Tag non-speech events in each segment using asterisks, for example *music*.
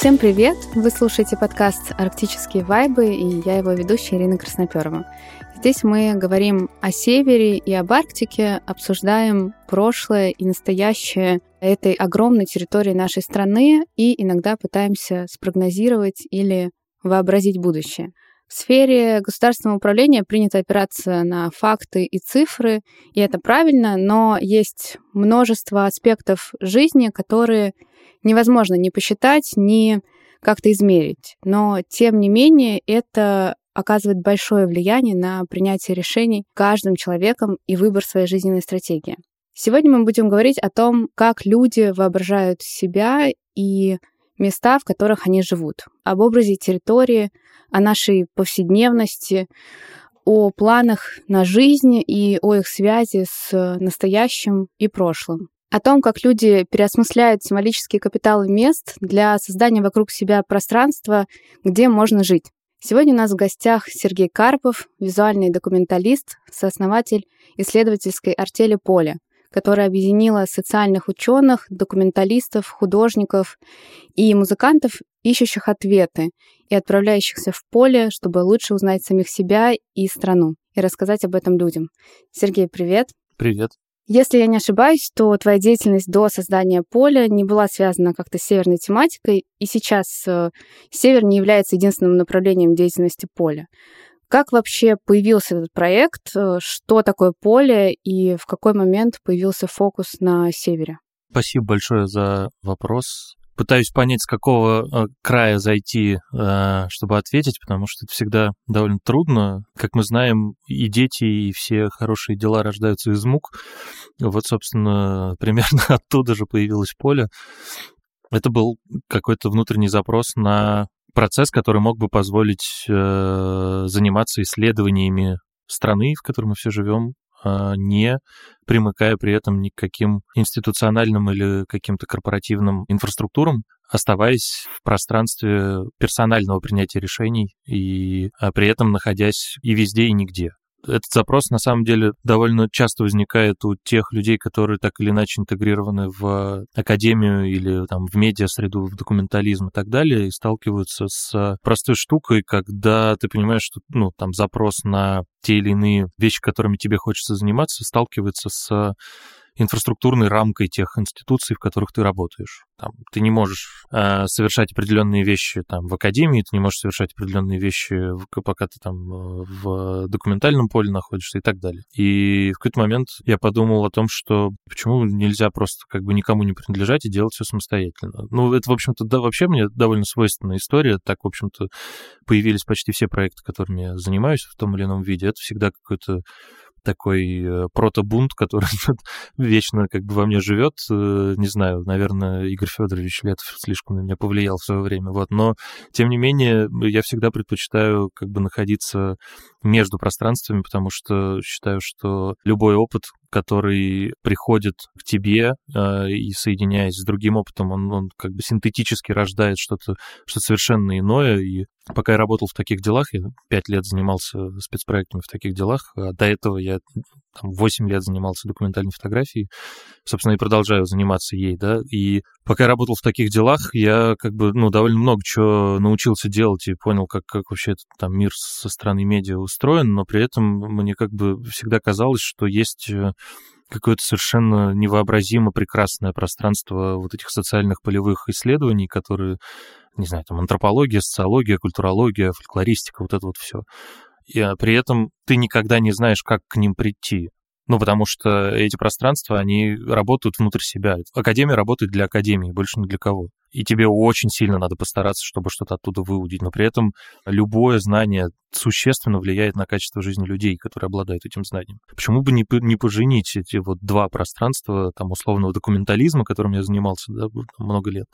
Всем привет! Вы слушаете подкаст «Арктические вайбы» и я его ведущая Ирина Красноперова. Здесь мы говорим о Севере и об Арктике, обсуждаем прошлое и настоящее этой огромной территории нашей страны и иногда пытаемся спрогнозировать или вообразить будущее. В сфере государственного управления принято опираться на факты и цифры, и это правильно, но есть множество аспектов жизни, которые невозможно ни посчитать, ни как-то измерить. Но, тем не менее, это оказывает большое влияние на принятие решений каждым человеком и выбор своей жизненной стратегии. Сегодня мы будем говорить о том, как люди воображают себя и места, в которых они живут, об образе территории, о нашей повседневности, о планах на жизнь и о их связи с настоящим и прошлым. О том, как люди переосмысляют символические капиталы мест для создания вокруг себя пространства, где можно жить. Сегодня у нас в гостях Сергей Карпов, визуальный документалист, сооснователь исследовательской артели «Поле», которая объединила социальных ученых, документалистов, художников и музыкантов, ищущих ответы и отправляющихся в поле, чтобы лучше узнать самих себя и страну, и рассказать об этом людям. Сергей, привет. Привет. Если я не ошибаюсь, то твоя деятельность до создания поля не была связана как-то с северной тематикой, и сейчас э, север не является единственным направлением деятельности поля. Как вообще появился этот проект? Э, что такое поле и в какой момент появился фокус на севере? Спасибо большое за вопрос пытаюсь понять, с какого э, края зайти, э, чтобы ответить, потому что это всегда довольно трудно. Как мы знаем, и дети, и все хорошие дела рождаются из мук. Вот, собственно, *laughs* примерно оттуда же появилось поле. Это был какой-то внутренний запрос на процесс, который мог бы позволить э, заниматься исследованиями страны, в которой мы все живем, а, не примыкая при этом ни к каким институциональным или каким-то корпоративным инфраструктурам, оставаясь в пространстве персонального принятия решений и а, при этом находясь и везде, и нигде. Этот запрос, на самом деле, довольно часто возникает у тех людей, которые так или иначе интегрированы в академию или там, в медиа-среду, в документализм и так далее, и сталкиваются с простой штукой, когда ты понимаешь, что ну, там запрос на те или иные вещи, которыми тебе хочется заниматься, сталкивается с инфраструктурной рамкой тех институций, в которых ты работаешь. Там, ты не можешь э, совершать определенные вещи там, в академии, ты не можешь совершать определенные вещи, пока ты там э, в документальном поле находишься и так далее. И в какой-то момент я подумал о том, что почему нельзя просто как бы никому не принадлежать и делать все самостоятельно. Ну, это, в общем-то, да, вообще мне довольно свойственная история. Так, в общем-то, появились почти все проекты, которыми я занимаюсь в том или ином виде. Это всегда какой-то такой э, протобунт, который *laughs* вечно как бы во мне живет. Э, не знаю, наверное, Игорь Федорович Летов слишком на меня повлиял в свое время. Вот. Но, тем не менее, я всегда предпочитаю как бы находиться между пространствами, потому что считаю, что любой опыт, который приходит к тебе э, и соединяясь с другим опытом, он, он как бы синтетически рождает что-то что совершенно иное. И пока я работал в таких делах, я пять лет занимался спецпроектами в таких делах, а до этого я там, 8 лет занимался документальной фотографией, собственно, и продолжаю заниматься ей, да, и пока я работал в таких делах, я как бы, ну, довольно много чего научился делать и понял, как, как вообще этот там мир со стороны медиа устроен, но при этом мне как бы всегда казалось, что есть э, какое-то совершенно невообразимо прекрасное пространство вот этих социальных полевых исследований, которые, не знаю, там антропология, социология, культурология, фольклористика, вот это вот все. И а, при этом ты никогда не знаешь, как к ним прийти. Ну, потому что эти пространства, они работают внутрь себя. Академия работает для Академии, больше ни для кого и тебе очень сильно надо постараться, чтобы что-то оттуда выудить. Но при этом любое знание существенно влияет на качество жизни людей, которые обладают этим знанием. Почему бы не, не поженить эти вот два пространства, там, условного документализма, которым я занимался да, много лет,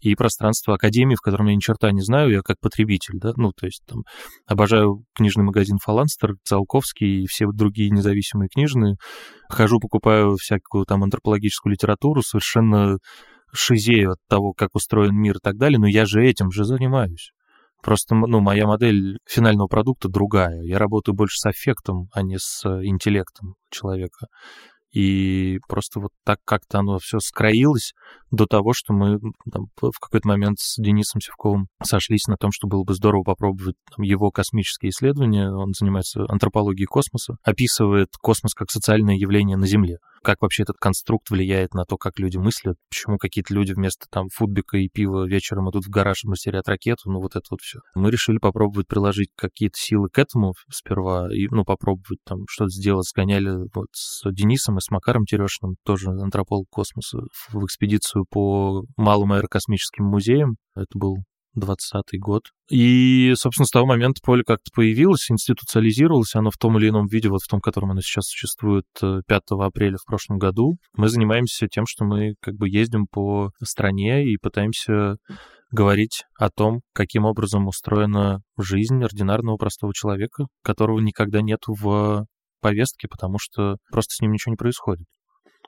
и пространство академии, в котором я ни черта не знаю, я как потребитель, да, ну, то есть там обожаю книжный магазин Фаланстер, Циолковский и все другие независимые книжные, хожу, покупаю всякую там антропологическую литературу, совершенно шизею от того, как устроен мир и так далее, но я же этим же занимаюсь. Просто, ну, моя модель финального продукта другая. Я работаю больше с аффектом, а не с интеллектом человека. И просто вот так как-то оно все скроилось до того, что мы там, в какой-то момент с Денисом Севковым сошлись на том, что было бы здорово попробовать там, его космические исследования. Он занимается антропологией космоса, описывает космос как социальное явление на Земле как вообще этот конструкт влияет на то, как люди мыслят, почему какие-то люди вместо там футбика и пива вечером идут в гараж и мастерят ракету, ну вот это вот все. Мы решили попробовать приложить какие-то силы к этому сперва, и, ну, попробовать там что-то сделать. Сгоняли вот с Денисом и с Макаром Терешиным, тоже антрополог космоса, в экспедицию по малым аэрокосмическим музеям. Это был 20 год. И, собственно, с того момента поле как-то появилось, институциализировалось, оно в том или ином виде, вот в том, котором оно сейчас существует 5 э, апреля в прошлом году. Мы занимаемся тем, что мы как бы ездим по стране и пытаемся говорить о том, каким образом устроена жизнь ординарного простого человека, которого никогда нет в повестке, потому что просто с ним ничего не происходит.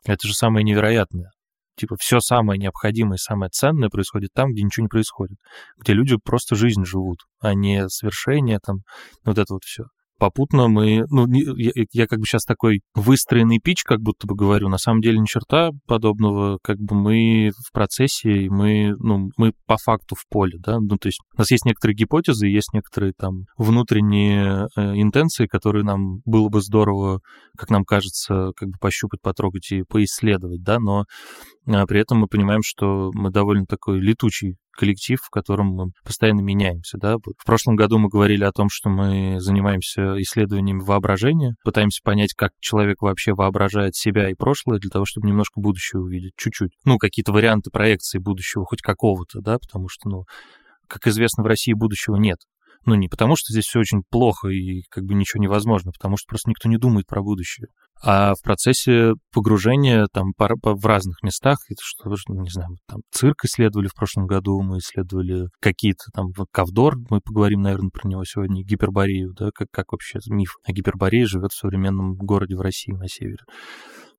Это же самое невероятное типа все самое необходимое, самое ценное происходит там, где ничего не происходит, где люди просто жизнь живут, а не свершение там, вот это вот все попутно мы, ну, я, я как бы сейчас такой выстроенный пич, как будто бы говорю, на самом деле ни черта подобного, как бы мы в процессе, мы, ну, мы по факту в поле, да, ну, то есть у нас есть некоторые гипотезы, есть некоторые там внутренние э, интенции, которые нам было бы здорово, как нам кажется, как бы пощупать, потрогать и поисследовать, да, но а при этом мы понимаем, что мы довольно такой летучий коллектив, в котором мы постоянно меняемся. Да? В прошлом году мы говорили о том, что мы занимаемся исследованиями воображения, пытаемся понять, как человек вообще воображает себя и прошлое для того, чтобы немножко будущее увидеть, чуть-чуть. Ну, какие-то варианты проекции будущего, хоть какого-то, да, потому что, ну, как известно, в России будущего нет. Ну, не потому, что здесь все очень плохо и как бы ничего невозможно, потому что просто никто не думает про будущее. А в процессе погружения там в разных местах, это что, ну, не знаю, там цирк исследовали в прошлом году, мы исследовали какие-то там Ковдор, мы поговорим, наверное, про него сегодня, гиперборею, да, как, как вообще миф о гиперборее живет в современном городе в России на севере.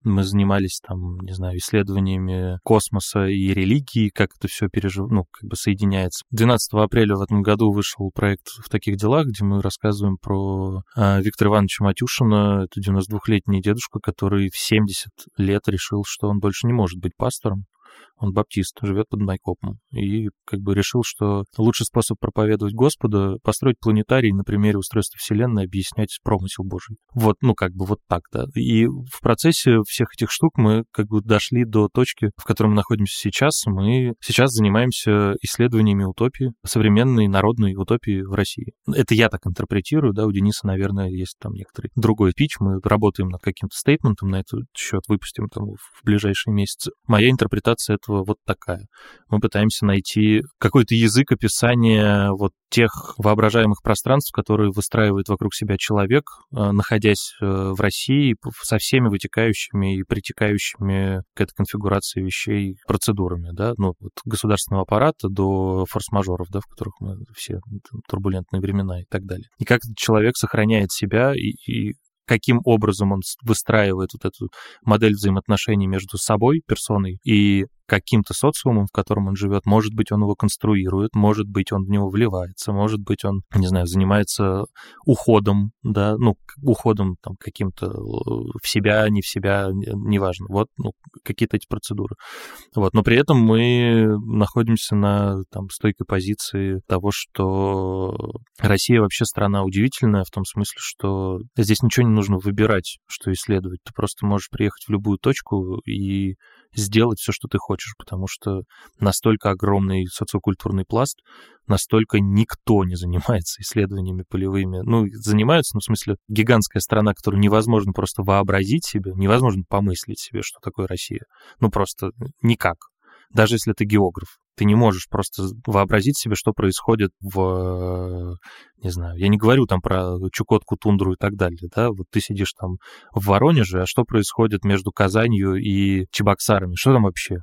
Мы занимались там, не знаю, исследованиями космоса и религии, как это все пережив... ну, как бы соединяется. 12 апреля в этом году вышел проект «В таких делах», где мы рассказываем про а, Виктора Ивановича Матюшина. Это 92-летний дедушка, который в 70 лет решил, что он больше не может быть пастором он баптист, живет под Майкопом, и как бы решил, что лучший способ проповедовать Господа — построить планетарий на примере устройства Вселенной, объяснять промысел Божий. Вот, ну, как бы вот так, да. И в процессе всех этих штук мы как бы дошли до точки, в которой мы находимся сейчас. Мы сейчас занимаемся исследованиями утопии, современной народной утопии в России. Это я так интерпретирую, да, у Дениса, наверное, есть там некоторый другой пич, мы работаем над каким-то стейтментом на этот счет, выпустим там в ближайшие месяцы. Моя интерпретация этого вот такая. Мы пытаемся найти какой-то язык описания вот тех воображаемых пространств, которые выстраивает вокруг себя человек, э, находясь э, в России со всеми вытекающими и притекающими к этой конфигурации вещей процедурами, да, ну, от государственного аппарата до форс-мажоров, да, в которых мы все турбулентные времена и так далее. И как человек сохраняет себя и, и каким образом он выстраивает вот эту модель взаимоотношений между собой, персоной, и каким-то социумом, в котором он живет. Может быть, он его конструирует, может быть, он в него вливается, может быть, он, не знаю, занимается уходом, да, ну, уходом там каким-то э, в себя, не в себя, неважно. Вот, ну, какие-то эти процедуры. Вот, но при этом мы находимся на там стойкой позиции того, что Россия вообще страна удивительная в том смысле, что здесь ничего не нужно выбирать, что исследовать. Ты просто можешь приехать в любую точку и сделать все, что ты хочешь, потому что настолько огромный социокультурный пласт, настолько никто не занимается *laughs* исследованиями полевыми. Ну, занимаются, ну, в смысле, гигантская страна, которую невозможно просто вообразить себе, невозможно помыслить себе, что такое Россия. Ну, просто никак даже если ты географ. Ты не можешь просто вообразить себе, что происходит в, не знаю, я не говорю там про Чукотку, Тундру и так далее, да, вот ты сидишь там в Воронеже, а что происходит между Казанью и Чебоксарами? Что там вообще?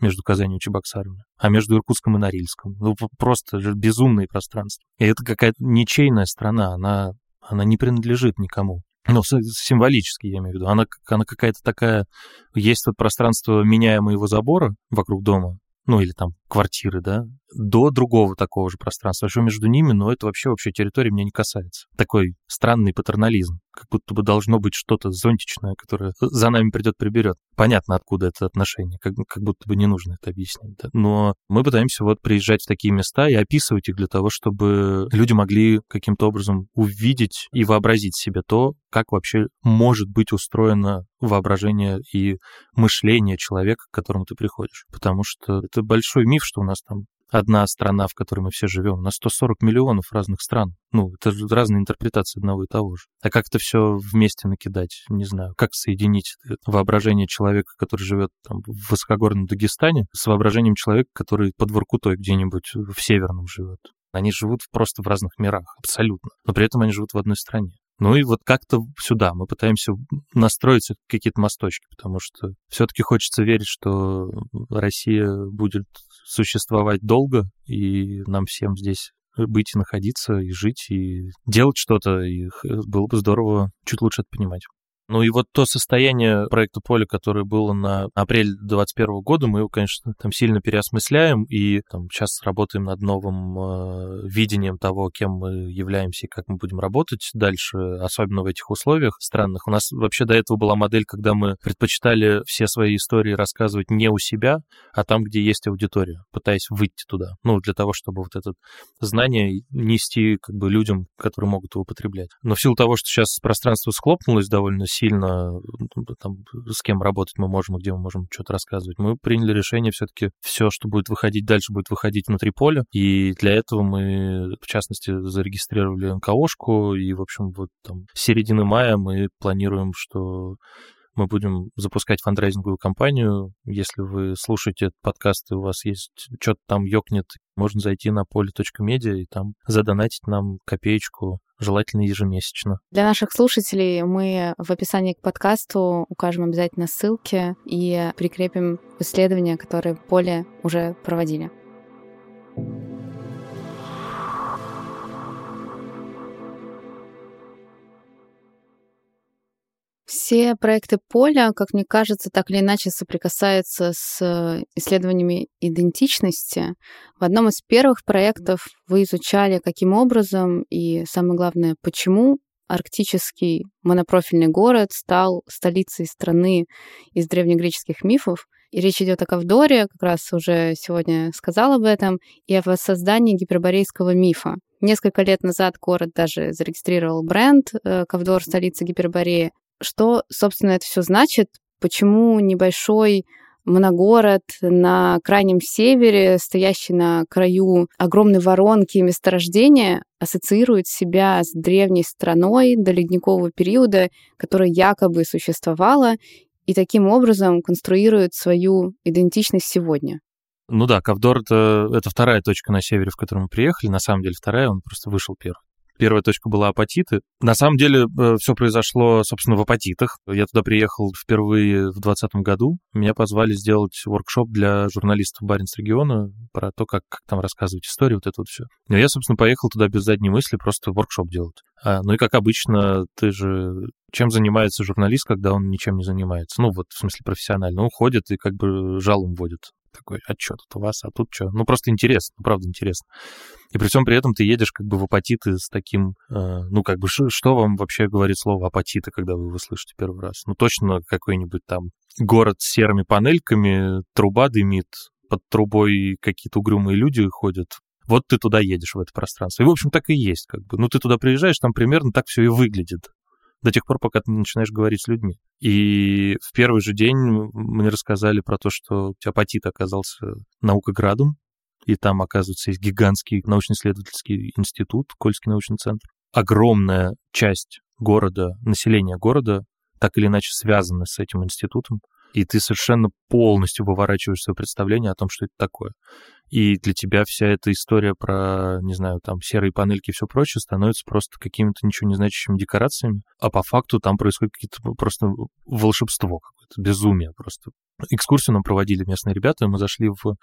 между Казанью и Чебоксарами, а между Иркутском и Норильском. Ну, просто безумные пространства. И это какая-то ничейная страна, она, она не принадлежит никому ну, символически, я имею в виду, она, она какая-то такая, есть вот пространство меняемого забора вокруг дома, ну, или там квартиры, да, до другого такого же пространства. А что между ними, но это вообще вообще территория меня не касается. Такой странный патернализм, как будто бы должно быть что-то зонтичное, которое за нами придет, приберет. Понятно, откуда это отношение, как, как будто бы не нужно это объяснять. Да? Но мы пытаемся вот приезжать в такие места и описывать их для того, чтобы люди могли каким-то образом увидеть и вообразить себе то, как вообще может быть устроено воображение и мышление человека, к которому ты приходишь. Потому что это большой миф, что у нас там одна страна, в которой мы все живем, на 140 миллионов разных стран. Ну, это разные интерпретации одного и того же. А как это все вместе накидать? Не знаю. Как соединить воображение человека, который живет там в высокогорном Дагестане, с воображением человека, который под Воркутой где-нибудь в Северном живет? Они живут просто в разных мирах, абсолютно. Но при этом они живут в одной стране. Ну и вот как-то сюда мы пытаемся настроить какие-то мосточки, потому что все-таки хочется верить, что Россия будет существовать долго, и нам всем здесь быть и находиться, и жить, и делать что-то, и было бы здорово чуть лучше это понимать. Ну и вот то состояние проекта Поле, которое было на апрель 2021 года, мы его, конечно, там сильно переосмысляем и там, сейчас работаем над новым э, видением того, кем мы являемся и как мы будем работать дальше, особенно в этих условиях странных. У нас вообще до этого была модель, когда мы предпочитали все свои истории рассказывать не у себя, а там, где есть аудитория, пытаясь выйти туда. Ну, для того, чтобы вот это знание нести как бы людям, которые могут его употреблять. Но в силу того, что сейчас пространство схлопнулось довольно сильно, сильно там, с кем работать мы можем, где мы можем что-то рассказывать. Мы приняли решение все-таки все, что будет выходить дальше, будет выходить внутри поля. И для этого мы, в частности, зарегистрировали НКОшку. И, в общем, вот там с середины мая мы планируем, что мы будем запускать фандрайзинговую кампанию. Если вы слушаете этот подкаст, и у вас есть что-то там ёкнет, можно зайти на поле.медиа и там задонатить нам копеечку желательно ежемесячно. Для наших слушателей мы в описании к подкасту укажем обязательно ссылки и прикрепим исследования, которые поле уже проводили. Все проекты поля, как мне кажется, так или иначе соприкасаются с э, исследованиями идентичности. В одном из первых проектов вы изучали, каким образом и, самое главное, почему арктический монопрофильный город стал столицей страны из древнегреческих мифов. И речь идет о Кавдоре, как раз уже сегодня сказал об этом, и о воссоздании гиперборейского мифа. Несколько лет назад город даже зарегистрировал бренд э, Кавдор, столица Гипербореи. Что, собственно, это все значит? Почему небольшой моногород на крайнем севере, стоящий на краю огромной воронки месторождения, ассоциирует себя с древней страной до ледникового периода, которая якобы существовала, и таким образом конструирует свою идентичность сегодня. Ну да, Кавдор это, это вторая точка на севере, в которую мы приехали. На самом деле вторая, он просто вышел первый. Первая точка была апатиты. На самом деле э, все произошло, собственно, в апатитах. Я туда приехал впервые в 2020 году. Меня позвали сделать воркшоп для журналистов Баренц региона про то, как, как там рассказывать историю, вот это вот все. Но я, собственно, поехал туда без задней мысли, просто воркшоп делать. А, ну и как обычно, ты же чем занимается журналист, когда он ничем не занимается? Ну вот, в смысле, профессионально. Он ходит и как бы жалом вводит такой отчет от у вас, а тут что? Ну, просто интересно, ну, правда интересно. И при всем при этом ты едешь как бы в апатиты с таким, э, ну, как бы, что вам вообще говорит слово апатиты, когда вы его слышите первый раз? Ну, точно какой-нибудь там город с серыми панельками, труба дымит, под трубой какие-то угрюмые люди ходят. Вот ты туда едешь, в это пространство. И, в общем, так и есть, как бы. Ну, ты туда приезжаешь, там примерно так все и выглядит до тех пор, пока ты начинаешь говорить с людьми. И в первый же день мне рассказали про то, что апатит оказался наукоградом, и там, оказывается, есть гигантский научно-исследовательский институт, Кольский научный центр. Огромная часть города, населения города так или иначе связаны с этим институтом и ты совершенно полностью выворачиваешь свое представление о том, что это такое. И для тебя вся эта история про, не знаю, там, серые панельки и все прочее становится просто какими-то ничего не значащими декорациями, а по факту там происходит какие-то просто волшебство какое-то, безумие просто. Экскурсию нам проводили местные ребята, мы зашли в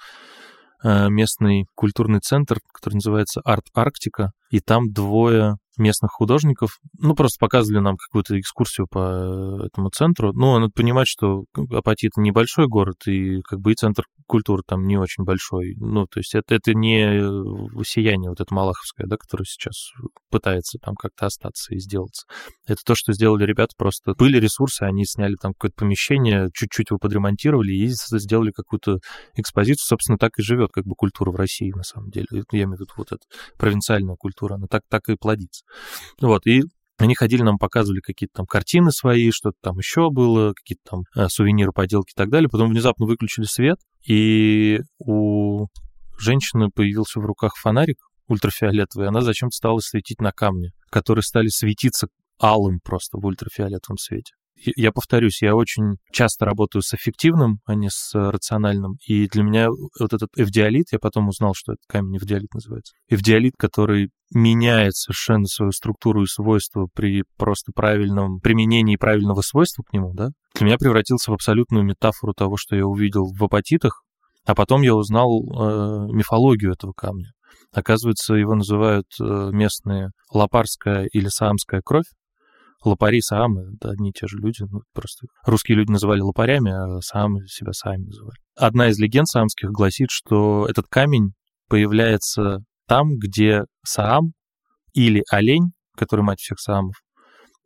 э, местный культурный центр, который называется Арт Арктика, и там двое местных художников. Ну, просто показывали нам какую-то экскурсию по этому центру. Ну, надо понимать, что Апатит небольшой город, и как бы и центр культуры там не очень большой. Ну, то есть это, это не сияние вот это Малаховское, да, которое сейчас пытается там как-то остаться и сделаться. Это то, что сделали ребята, просто были ресурсы, они сняли там какое-то помещение, чуть-чуть его подремонтировали и сделали какую-то экспозицию. Собственно, так и живет как бы культура в России, на самом деле. Я имею в виду вот эта провинциальная культура, она так, так и плодится. Вот, и они ходили, нам показывали какие-то там картины свои, что-то там еще было, какие-то там э, сувениры, поделки и так далее. Потом внезапно выключили свет, и у женщины появился в руках фонарик ультрафиолетовый, и она зачем-то стала светить на камни, которые стали светиться алым просто в ультрафиолетовом свете я повторюсь, я очень часто работаю с эффективным, а не с рациональным. И для меня вот этот эвдиалит, я потом узнал, что это камень эвдиалит называется. Эвдиалит, который меняет совершенно свою структуру и свойства при просто правильном применении правильного свойства к нему, да, для меня превратился в абсолютную метафору того, что я увидел в апатитах, а потом я узнал э, мифологию этого камня. Оказывается, его называют э, местные лапарская или саамская кровь, Лопари, саамы — это одни и те же люди. Ну, просто русские люди называли лопарями, а саамы себя сами называли. Одна из легенд саамских гласит, что этот камень появляется там, где саам или олень, который мать всех саамов,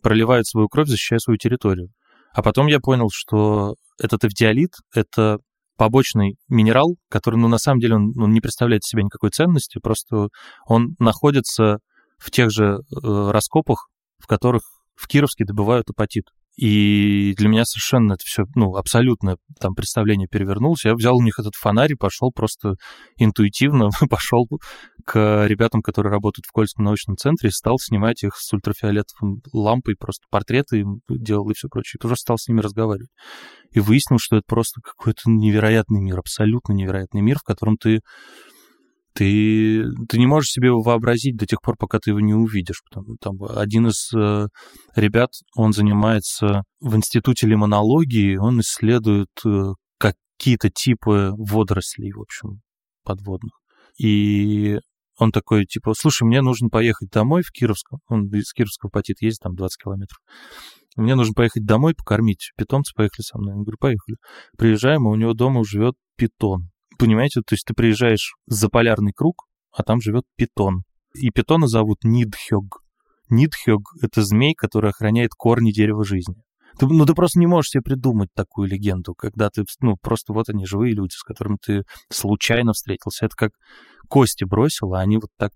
проливает свою кровь, защищая свою территорию. А потом я понял, что этот эвдиалит — это побочный минерал, который, ну, на самом деле, он, он не представляет себе никакой ценности, просто он находится в тех же э, раскопах, в которых в Кировске добывают апатит. И для меня совершенно это все, ну, абсолютно там представление перевернулось. Я взял у них этот фонарь и пошел просто интуитивно, *laughs* пошел к ребятам, которые работают в Кольском научном центре, стал снимать их с ультрафиолетовым лампой, просто портреты делал и все прочее. И стал с ними разговаривать. И выяснил, что это просто какой-то невероятный мир, абсолютно невероятный мир, в котором ты ты, ты не можешь себе вообразить до тех пор, пока ты его не увидишь. Потому, там, один из э, ребят, он занимается в институте лимонологии, он исследует э, какие-то типы водорослей, в общем, подводных. И он такой, типа, слушай, мне нужно поехать домой в Кировском. Он из Кировского Патит ездит, там 20 километров. Мне нужно поехать домой, покормить питомца, поехали со мной. Я говорю, поехали. Приезжаем, и у него дома живет питон понимаете, то есть ты приезжаешь за полярный круг, а там живет питон. И питона зовут Нидхёг. Нидхёг — это змей, который охраняет корни дерева жизни. Ты, ну, ты просто не можешь себе придумать такую легенду, когда ты, ну, просто вот они, живые люди, с которыми ты случайно встретился. Это как кости бросил, а они вот так...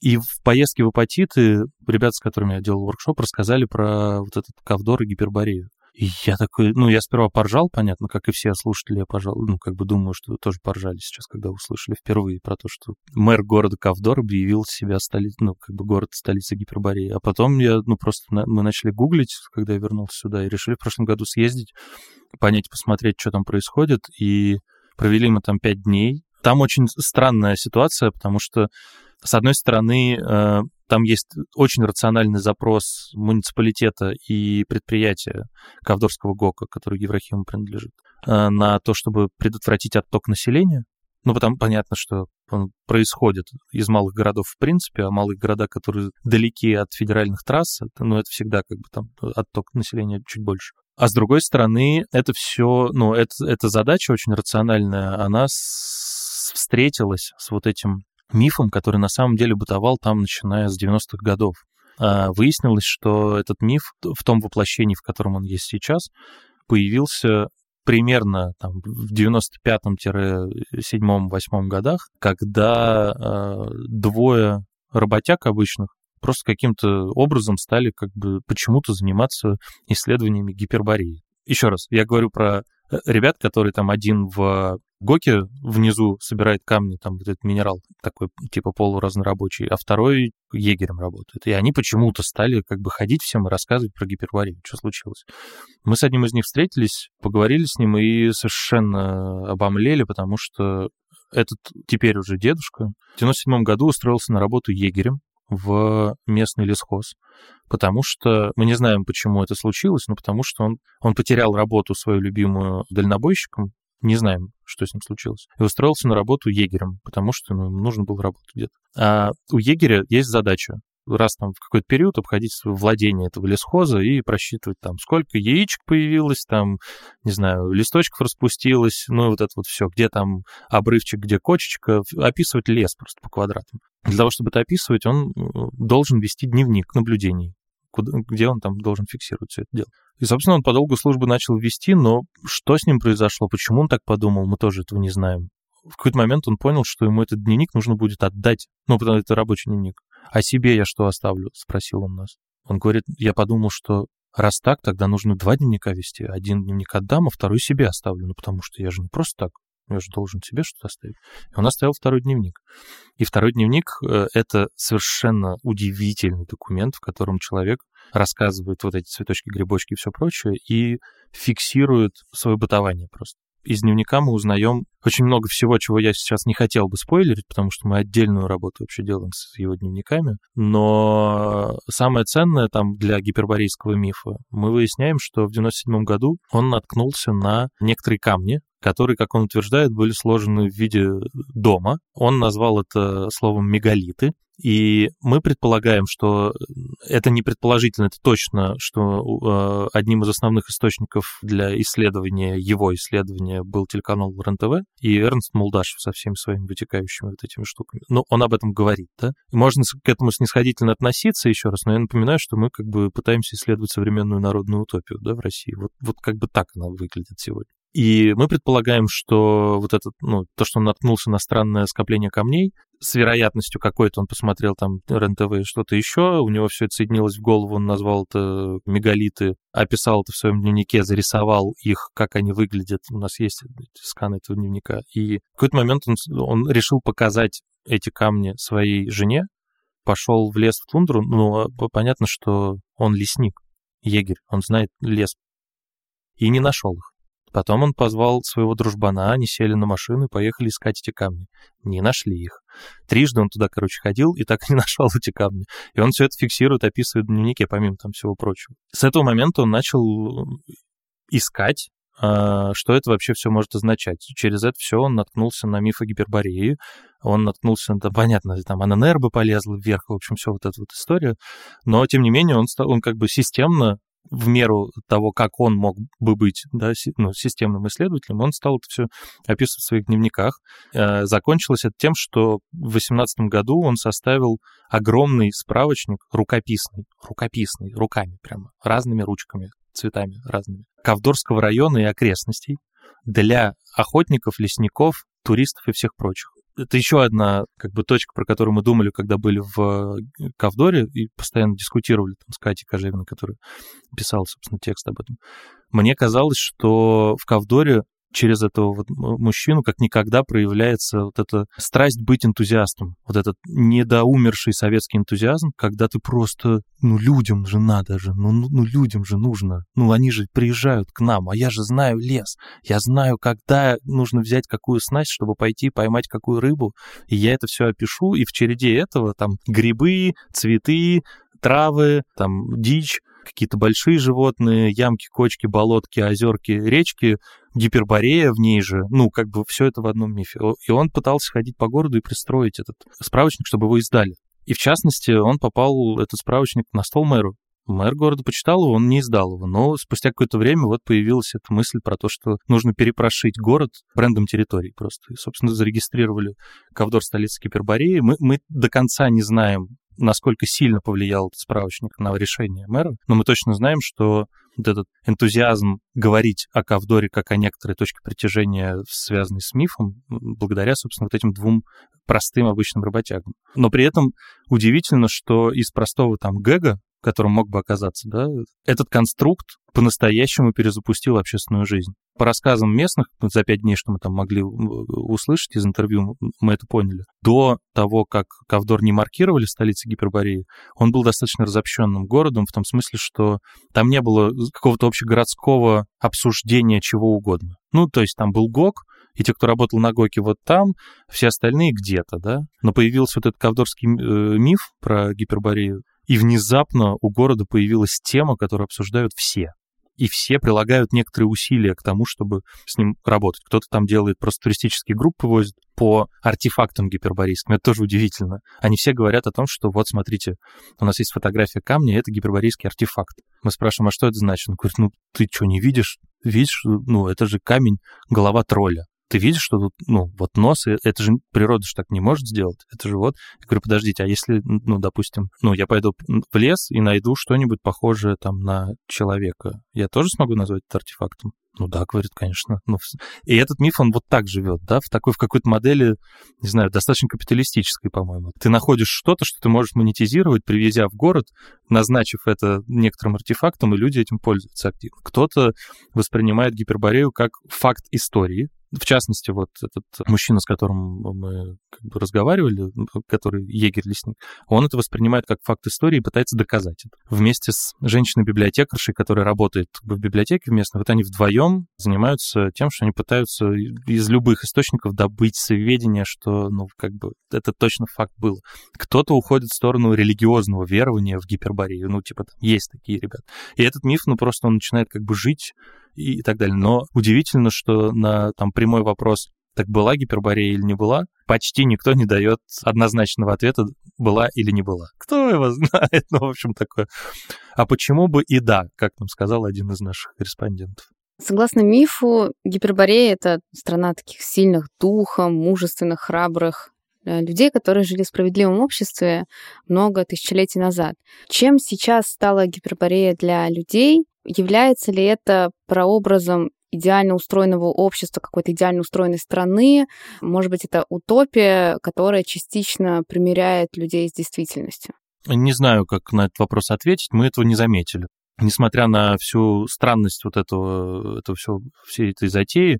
И в поездке в апатиты ребята, с которыми я делал воркшоп, рассказали про вот этот ковдор и гиперборею. И я такой, ну, я сперва поржал, понятно, как и все слушатели, я пожал, ну, как бы думаю, что тоже поржали сейчас, когда услышали впервые про то, что мэр города Кавдор объявил себя столицей, ну, как бы город столицы Гипербореи. А потом я, ну, просто на, мы начали гуглить, когда я вернулся сюда, и решили в прошлом году съездить, понять, посмотреть, что там происходит, и провели мы там пять дней. Там очень странная ситуация, потому что, с одной стороны, э, там есть очень рациональный запрос муниципалитета и предприятия Ковдорского ГОКа, который Еврахиму принадлежит, э, на то, чтобы предотвратить отток населения. Ну, потому понятно, что он происходит из малых городов в принципе, а малые города, которые далеки от федеральных трасс, ну, это всегда как бы там отток населения чуть больше. А с другой стороны, это все, ну, это, эта задача очень рациональная, она встретилась с вот этим мифом, который на самом деле бытовал там, начиная с 90-х годов. А выяснилось, что этот миф в том воплощении, в котором он есть сейчас, появился примерно там, в 95-7-8 годах, когда э, двое работяг обычных просто каким-то образом стали как бы почему-то заниматься исследованиями гипербореи. Еще раз, я говорю про э, ребят, которые там один в Гоки внизу собирает камни, там вот этот минерал такой типа полуразнорабочий, а второй егерем работает. И они почему-то стали как бы ходить всем и рассказывать про гиперборею, что случилось. Мы с одним из них встретились, поговорили с ним и совершенно обомлели, потому что этот теперь уже дедушка в 97 году устроился на работу егерем в местный лесхоз, потому что мы не знаем, почему это случилось, но потому что он, он потерял работу свою любимую дальнобойщиком, не знаем, что с ним случилось. И устроился на работу егерем, потому что ну, нужно было работать где-то. А у егеря есть задача раз там в какой-то период обходить владение этого лесхоза и просчитывать там, сколько яичек появилось, там, не знаю, листочков распустилось, ну вот это вот все, где там обрывчик, где кочечка, описывать лес просто по квадратам. Для того, чтобы это описывать, он э, должен вести дневник наблюдений, куда, где он там должен фиксировать все это дело. И, собственно, он по долгу службы начал вести, но что с ним произошло, почему он так подумал, мы тоже этого не знаем. В какой-то момент он понял, что ему этот дневник нужно будет отдать. Ну, потому что это рабочий дневник. «А себе я что оставлю?» — спросил он нас. Он говорит, я подумал, что раз так, тогда нужно два дневника вести. Один дневник отдам, а второй себе оставлю. Ну, потому что я же не просто так. Я же должен себе что-то оставить. И он оставил второй дневник. И второй дневник э, — это совершенно удивительный документ, в котором человек рассказывает вот эти цветочки, грибочки и все прочее, и фиксирует свое бытование просто. Из дневника мы узнаем очень много всего, чего я сейчас не хотел бы спойлерить, потому что мы отдельную работу вообще делаем с его дневниками. Но самое ценное там для гиперборейского мифа, мы выясняем, что в 97 году он наткнулся на некоторые камни, которые, как он утверждает, были сложены в виде дома. Он назвал это словом мегалиты. И мы предполагаем, что это не предположительно, это точно, что э, одним из основных источников для исследования, его исследования, был телеканал РЕН-ТВ и Эрнст Молдашев со всеми своими вытекающими вот этими штуками. Но он об этом говорит, да? Можно к этому снисходительно относиться еще раз, но я напоминаю, что мы как бы пытаемся исследовать современную народную утопию, да, в России. Вот, вот как бы так она выглядит сегодня. И мы предполагаем, что вот этот, ну, то, что он наткнулся на странное скопление камней, с вероятностью какой-то он посмотрел там РЕН-ТВ что-то еще, у него все это соединилось в голову, он назвал это мегалиты, описал это в своем дневнике, зарисовал их, как они выглядят. У нас есть скан этого дневника. И в какой-то момент он, он решил показать эти камни своей жене, пошел в лес, в тундру, ну, понятно, что он лесник, егерь, он знает лес, и не нашел их. Потом он позвал своего дружбана, они сели на машину и поехали искать эти камни. Не нашли их. Трижды он туда, короче, ходил и так *laughs* и не нашел эти камни. И он все это фиксирует, описывает в дневнике, помимо там всего прочего. С этого момента он начал искать, а, что это вообще все может означать. Через это все он наткнулся на миф о Гипербореи, он наткнулся, да, понятно, там АННР бы полезла вверх, в общем, все вот эта вот история. Но, тем не менее, он, стал, он как бы системно в меру того, как он мог бы быть да, ну, системным исследователем, он стал это все описывать в своих дневниках. Э, закончилось это тем, что в 2018 году он составил огромный справочник рукописный, рукописный, руками прямо, разными ручками, цветами разными, Ковдорского района и окрестностей для охотников, лесников, туристов и всех прочих это еще одна как бы точка, про которую мы думали, когда были в э, Ковдоре и постоянно дискутировали там с Катей Кожевиной, которая писала, собственно, текст об этом. Мне казалось, что в Ковдоре через этого вот мужчину как никогда проявляется вот эта страсть быть энтузиастом, вот этот недоумерший советский энтузиазм, когда ты просто, ну, людям же надо же, ну, ну, ну, людям же нужно, ну, они же приезжают к нам, а я же знаю лес, я знаю, когда нужно взять какую снасть, чтобы пойти поймать какую рыбу, и я это все опишу, и в череде этого там грибы, цветы, травы, там дичь, какие-то большие животные, ямки, кочки, болотки, озерки, речки, гиперборея в ней же, ну, как бы все это в одном мифе. И он пытался ходить по городу и пристроить этот справочник, чтобы его издали. И в частности, он попал, этот справочник, на стол мэру. Мэр города почитал его, он не издал его. Но спустя какое-то время вот появилась эта мысль про то, что нужно перепрошить город брендом территории просто. И, собственно, зарегистрировали Ковдор столицы Кипербореи. Мы, мы до конца не знаем, насколько сильно повлиял справочник на решение мэра, но мы точно знаем, что вот этот энтузиазм говорить о Кавдоре как о некоторой точке притяжения, связанной с мифом, благодаря, собственно, вот этим двум простым обычным работягам. Но при этом удивительно, что из простого там гэга которым мог бы оказаться, да, этот конструкт по-настоящему перезапустил общественную жизнь. По рассказам местных, за пять дней, что мы там могли услышать из интервью, мы это поняли. До того, как Кавдор не маркировали столицей Гипербореи, он был достаточно разобщенным городом, в том смысле, что там не было какого-то общегородского обсуждения чего угодно. Ну, то есть там был ГОК, и те, кто работал на ГОКе вот там, все остальные где-то, да. Но появился вот этот кавдорский э, миф про Гиперборею, и внезапно у города появилась тема, которую обсуждают все. И все прилагают некоторые усилия к тому, чтобы с ним работать. Кто-то там делает просто туристические группы, возит, по артефактам гиперборейским. Это тоже удивительно. Они все говорят о том, что вот, смотрите, у нас есть фотография камня, это гиперборейский артефакт. Мы спрашиваем, а что это значит? Он говорит, ну, ты что, не видишь? Видишь, ну, это же камень, голова тролля ты видишь, что тут, ну, вот нос, это же природа же так не может сделать. Это же вот. Я говорю, подождите, а если, ну, допустим, ну, я пойду в лес и найду что-нибудь похожее там на человека, я тоже смогу назвать это артефактом? Ну да, говорит, конечно. Ну, и этот миф, он вот так живет, да, в такой, в какой-то модели, не знаю, достаточно капиталистической, по-моему. Ты находишь что-то, что ты можешь монетизировать, привезя в город, назначив это некоторым артефактом, и люди этим пользуются активно. Кто-то воспринимает гиперборею как факт истории, в частности, вот этот мужчина, с которым мы как бы разговаривали, который егерь-лесник, он это воспринимает как факт истории и пытается доказать это. Вместе с женщиной-библиотекаршей, которая работает в библиотеке местной, вот они вдвоем занимаются тем, что они пытаются из любых источников добыть сведения, что, ну, как бы, это точно факт был. Кто-то уходит в сторону религиозного верования в гиперборею, ну, типа, там есть такие ребята. И этот миф, ну, просто он начинает как бы жить и так далее. Но удивительно, что на там прямой вопрос, так была гиперборея или не была, почти никто не дает однозначного ответа, была или не была. Кто его *laughs* знает? Ну, в общем, такое. А почему бы и да, как нам сказал один из наших корреспондентов? Согласно мифу, Гиперборея — это страна таких сильных духом, мужественных, храбрых э, людей, которые жили в справедливом обществе много тысячелетий назад. Чем сейчас стала Гиперборея для людей? Является ли это прообразом идеально устроенного общества, какой-то идеально устроенной страны. Может быть, это утопия, которая частично примеряет людей с действительностью. Не знаю, как на этот вопрос ответить. Мы этого не заметили. Несмотря на всю странность вот этого, этого всего, всей этой затеи,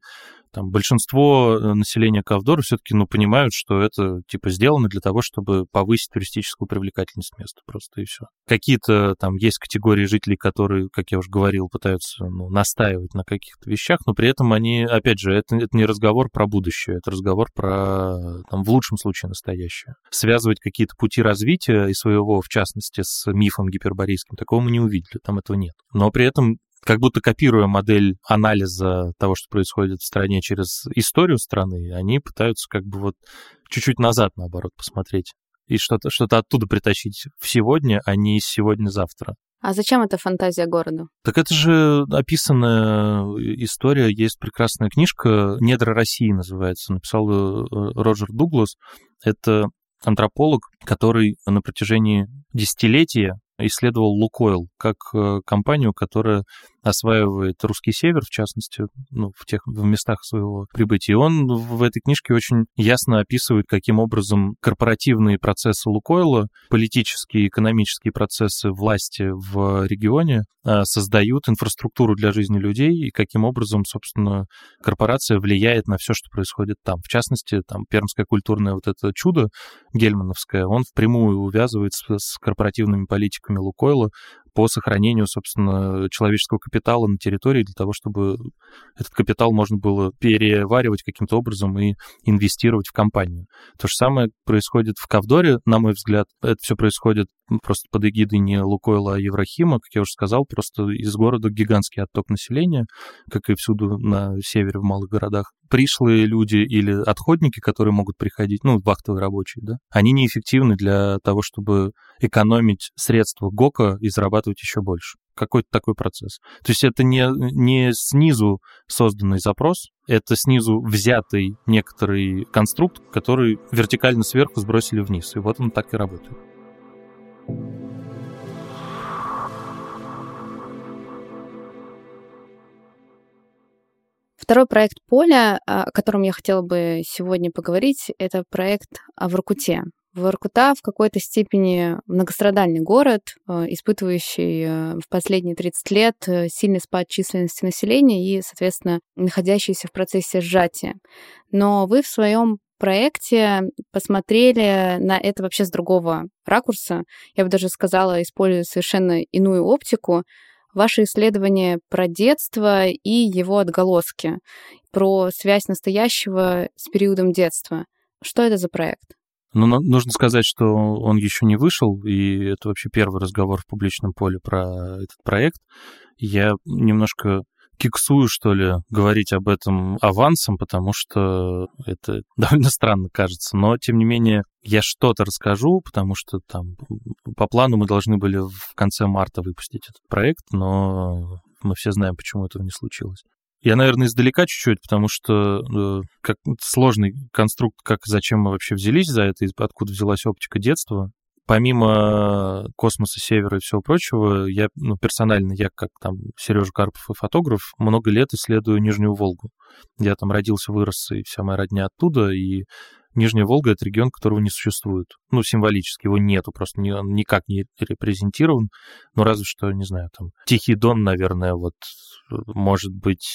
там большинство э, населения Кавдора все-таки, ну, понимают, что это, типа, сделано для того, чтобы повысить туристическую привлекательность места просто, и все. Какие-то там есть категории жителей, которые, как я уже говорил, пытаются, ну, настаивать на каких-то вещах, но при этом они, опять же, это, это не разговор про будущее, это разговор про, там, в лучшем случае, настоящее. Связывать какие-то пути развития и своего, в частности, с мифом гиперборейским, такого мы не увидели, там этого нет. Но при этом как будто копируя модель анализа того, что происходит в стране через историю страны, они пытаются как бы вот чуть-чуть назад, наоборот, посмотреть и что-то что оттуда притащить в сегодня, а не из сегодня-завтра. А зачем эта фантазия города? Так это же описанная история. Есть прекрасная книжка «Недра России» называется. Написал э, Роджер Дуглас. Это антрополог, который на протяжении десятилетия исследовал Лукойл как э, компанию, которая осваивает русский север, в частности, ну, в тех в местах своего прибытия. И он в этой книжке очень ясно описывает, каким образом корпоративные процессы Лукойла, политические, экономические процессы власти в регионе а, создают инфраструктуру для жизни людей и каким образом, собственно, корпорация влияет на все, что происходит там. В частности, там пермское культурное вот это чудо гельмановское, он впрямую увязывается с корпоративными политиками Лукойла, по сохранению, собственно, человеческого капитала на территории для того, чтобы этот капитал можно было переваривать каким-то образом и инвестировать в компанию. То же самое происходит в Кавдоре, на мой взгляд. Это все происходит просто под эгидой не Лукойла, а Еврахима, как я уже сказал, просто из города гигантский отток населения, как и всюду на севере в малых городах пришлые люди или отходники, которые могут приходить, ну, вахтовые рабочие, да, они неэффективны для того, чтобы экономить средства ГОКа и зарабатывать еще больше. Какой-то такой процесс. То есть это не, не снизу созданный запрос, это снизу взятый некоторый конструкт, который вертикально сверху сбросили вниз. И вот он так и работает. Второй проект «Поле», а, о котором я хотела бы сегодня поговорить, это проект в Воркуте. Воркута в какой-то степени многострадальный город, а, испытывающий а, в последние 30 лет э, сильный спад численности населения и, соответственно, находящийся в процессе сжатия. Но вы в своем проекте посмотрели на это вообще с другого ракурса. Я бы даже сказала, используя совершенно иную оптику ваши исследования про детство и его отголоски, про связь настоящего с периодом детства. Что это за проект? Ну, нужно сказать, что он еще не вышел, и это вообще первый разговор в публичном поле про этот проект. Я немножко киксую, что ли, говорить об этом авансом, потому что это *laughs* довольно странно кажется. Но, тем не менее, я что-то расскажу, потому что там по плану мы должны были в конце марта выпустить этот проект, но мы все знаем, почему этого не случилось. Я, наверное, издалека чуть-чуть, потому что э, как сложный конструкт, как зачем мы вообще взялись за это, откуда взялась оптика детства помимо космоса, севера и всего прочего, я, ну, персонально, я как там Сережа Карпов и фотограф, много лет исследую Нижнюю Волгу. Я там родился, вырос, и вся моя родня оттуда, и Нижняя Волга — это регион, которого не существует. Ну, символически его нету, просто не, он никак не репрезентирован. Ну, разве что, не знаю, там, Тихий Дон, наверное, вот, может быть,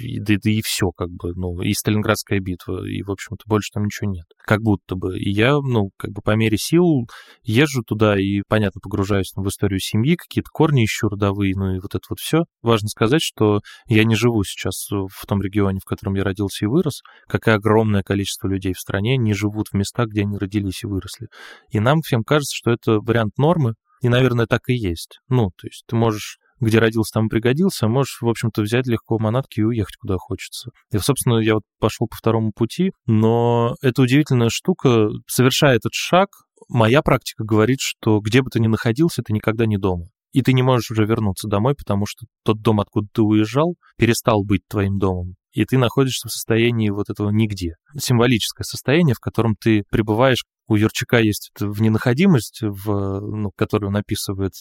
и, да, да и все, как бы, ну, и Сталинградская битва, и, в общем-то, больше там ничего нет. Как будто бы. И я, ну, как бы по мере сил езжу туда и, понятно, погружаюсь в историю семьи, какие-то корни ищу родовые, ну и вот это вот все. Важно сказать, что я не живу сейчас в том регионе, в котором я родился и вырос, как и огромное количество людей в стране не живут в местах, где они родились и выросли. И нам всем кажется, что это вариант нормы, и, наверное, так и есть. Ну, то есть ты можешь где родился, там пригодился, можешь, в общем-то, взять легко манатки и уехать куда хочется. И, собственно, я вот пошел по второму пути, но эта удивительная штука, совершая этот шаг, моя практика говорит, что где бы ты ни находился, ты никогда не дома. И ты не можешь уже вернуться домой, потому что тот дом, откуда ты уезжал, перестал быть твоим домом и ты находишься в состоянии вот этого нигде. Символическое состояние, в котором ты пребываешь у Юрчака есть в ненаходимость, в, ну, которую он описывает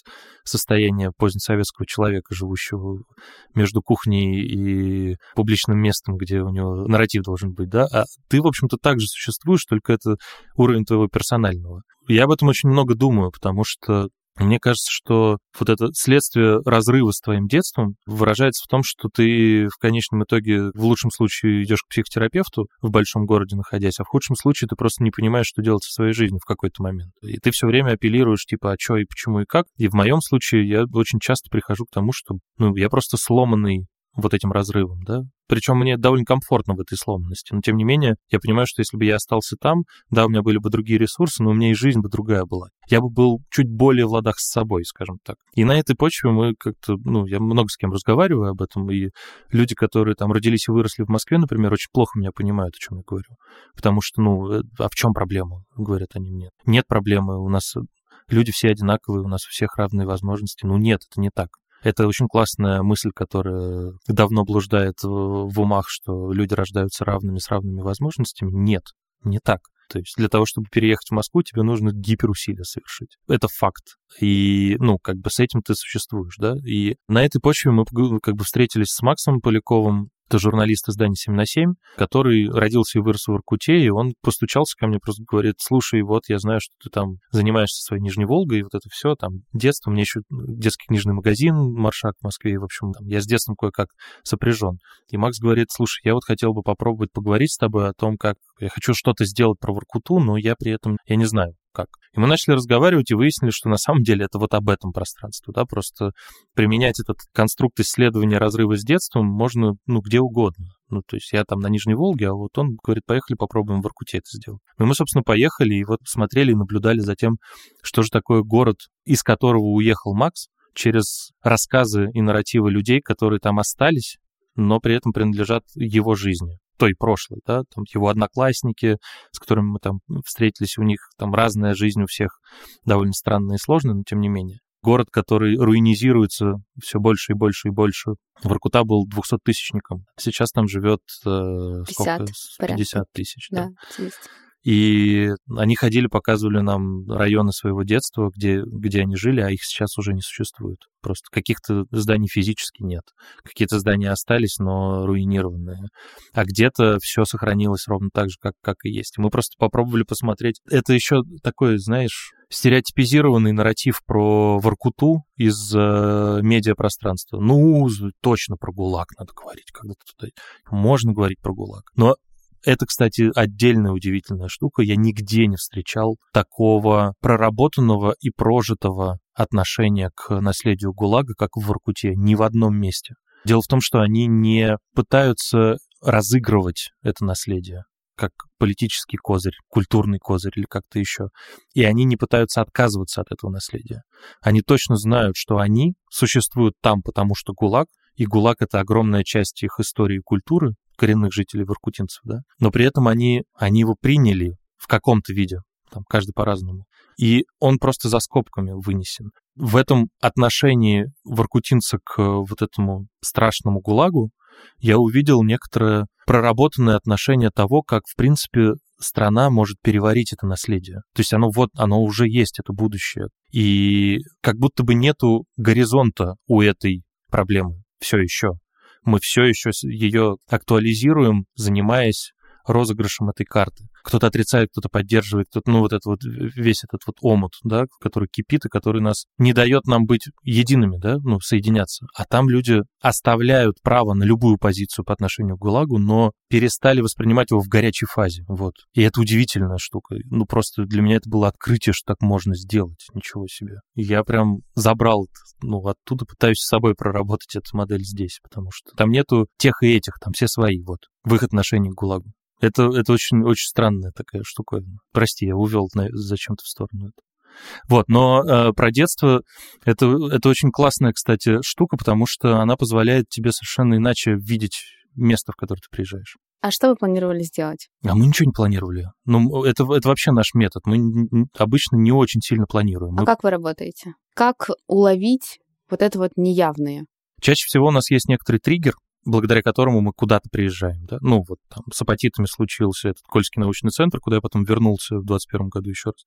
состояние позднесоветского человека, живущего между кухней и публичным местом, где у него нарратив должен быть, да, а ты, в общем-то, также существуешь, только это уровень твоего персонального. Я об этом очень много думаю, потому что мне кажется, что вот это следствие разрыва с твоим детством выражается в том, что ты в конечном итоге в лучшем случае идешь к психотерапевту в большом городе находясь, а в худшем случае ты просто не понимаешь, что делать со своей жизнью в какой-то момент. И ты все время апеллируешь, типа, а что и почему и как. И в моем случае я очень часто прихожу к тому, что ну, я просто сломанный вот этим разрывом, да. Причем мне довольно комфортно в этой сломанности. Но тем не менее, я понимаю, что если бы я остался там, да, у меня были бы другие ресурсы, но у меня и жизнь бы другая была. Я бы был чуть более в ладах с собой, скажем так. И на этой почве мы как-то, ну, я много с кем разговариваю об этом, и люди, которые там родились и выросли в Москве, например, очень плохо меня понимают, о чем я говорю. Потому что, ну, э, а в чем проблема, говорят они мне. Нет проблемы, у нас люди все одинаковые, у нас у всех равные возможности. Ну нет, это не так. Это очень классная мысль, которая давно блуждает в умах, что люди рождаются равными с равными возможностями. Нет, не так. То есть для того, чтобы переехать в Москву, тебе нужно гиперусилия совершить. Это факт. И, ну, как бы с этим ты существуешь, да? И на этой почве мы как бы встретились с Максом Поляковым, это журналист издания 7 на 7, который родился и вырос в Иркуте, и он постучался ко мне, просто говорит, слушай, вот я знаю, что ты там занимаешься своей Нижней Волгой, и вот это все, там, детство, мне еще детский книжный магазин «Маршак» в Москве, и, в общем, там, я с детством кое-как сопряжен. И Макс говорит, слушай, я вот хотел бы попробовать поговорить с тобой о том, как я хочу что-то сделать про Воркуту, но я при этом, я не знаю, как. И мы начали разговаривать и выяснили, что на самом деле это вот об этом пространстве, да, просто применять этот конструкт исследования разрыва с детством можно, ну, где угодно. Ну, то есть я там на Нижней Волге, а вот он говорит, поехали попробуем в Иркуте это сделать. Ну, и мы, собственно, поехали и вот смотрели и наблюдали за тем, что же такое город, из которого уехал Макс, через рассказы и нарративы людей, которые там остались, но при этом принадлежат его жизни той прошлой, да, там его одноклассники, с которыми мы там встретились, у них там разная жизнь у всех довольно странная и сложная, но тем не менее. Город, который руинизируется все больше и больше и больше. Воркута был 200-тысячником. Сейчас там живет э, 50, 50 тысяч. Да, да. И они ходили, показывали нам районы своего детства, где, где они жили, а их сейчас уже не существует. Просто каких-то зданий физически нет. Какие-то здания остались, но руинированные. А где-то все сохранилось ровно так же, как, как и есть. Мы просто попробовали посмотреть. Это еще такой, знаешь, стереотипизированный нарратив про Воркуту из э, медиапространства. Ну, точно про ГУЛАГ надо говорить, когда ты туда... Можно говорить про ГУЛАГ. Но это, кстати, отдельная удивительная штука. Я нигде не встречал такого проработанного и прожитого отношения к наследию ГУЛАГа, как в Воркуте, ни в одном месте. Дело в том, что они не пытаются разыгрывать это наследие как политический козырь, культурный козырь или как-то еще. И они не пытаются отказываться от этого наследия. Они точно знают, что они существуют там, потому что ГУЛАГ, и ГУЛАГ — это огромная часть их истории и культуры, коренных жителей воркутинцев, да, но при этом они, они его приняли в каком-то виде, там каждый по-разному. И он просто за скобками вынесен. В этом отношении воркутинца к вот этому страшному ГУЛАГу я увидел некоторое проработанное отношение того, как, в принципе, страна может переварить это наследие. То есть оно вот, оно уже есть, это будущее. И как будто бы нету горизонта у этой проблемы все еще. Мы все еще ее актуализируем, занимаясь розыгрышем этой карты кто-то отрицает, кто-то поддерживает, кто-то, ну, вот этот вот, весь этот вот омут, да, который кипит и который нас не дает нам быть едиными, да, ну, соединяться. А там люди оставляют право на любую позицию по отношению к ГУЛАГу, но перестали воспринимать его в горячей фазе, вот. И это удивительная штука. Ну, просто для меня это было открытие, что так можно сделать. Ничего себе. Я прям забрал, ну, оттуда пытаюсь с собой проработать эту модель здесь, потому что там нету тех и этих, там все свои, вот, в их отношении к ГУЛАГу. Это, это очень, очень странная такая штуковина. Прости, я увел зачем-то в сторону это. Вот, но э, про детство это, это очень классная, кстати, штука, потому что она позволяет тебе совершенно иначе видеть место, в которое ты приезжаешь. А что вы планировали сделать? А мы ничего не планировали. Ну, это, это вообще наш метод. Мы обычно не очень сильно планируем. А мы... как вы работаете? Как уловить вот это вот неявное? Чаще всего у нас есть некоторый триггер, благодаря которому мы куда-то приезжаем. Да? Ну, вот там с апатитами случился этот Кольский научный центр, куда я потом вернулся в 21 году еще раз.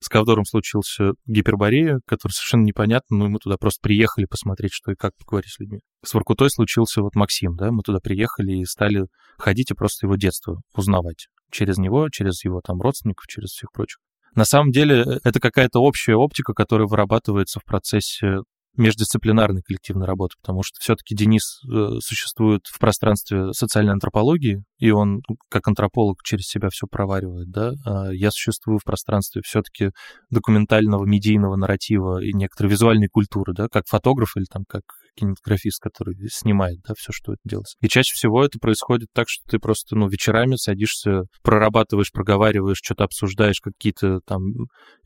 С Ковдором случился гиперборея, который совершенно непонятно, но мы туда просто приехали посмотреть, что и как поговорить с людьми. С Воркутой случился вот Максим, да, мы туда приехали и стали ходить и просто его детство узнавать. Через него, через его там родственников, через всех прочих. На самом деле э, это какая-то общая оптика, которая вырабатывается в процессе междисциплинарной коллективной работы, потому что все-таки Денис э, существует в пространстве социальной антропологии, и он как антрополог через себя все проваривает, да, а я существую в пространстве все-таки документального медийного нарратива и некоторой визуальной культуры, да, как фотограф или там как кинематографист, который снимает, да, все, что это делается. И чаще всего это происходит так, что ты просто, ну, вечерами садишься, прорабатываешь, проговариваешь, что-то обсуждаешь, какие-то там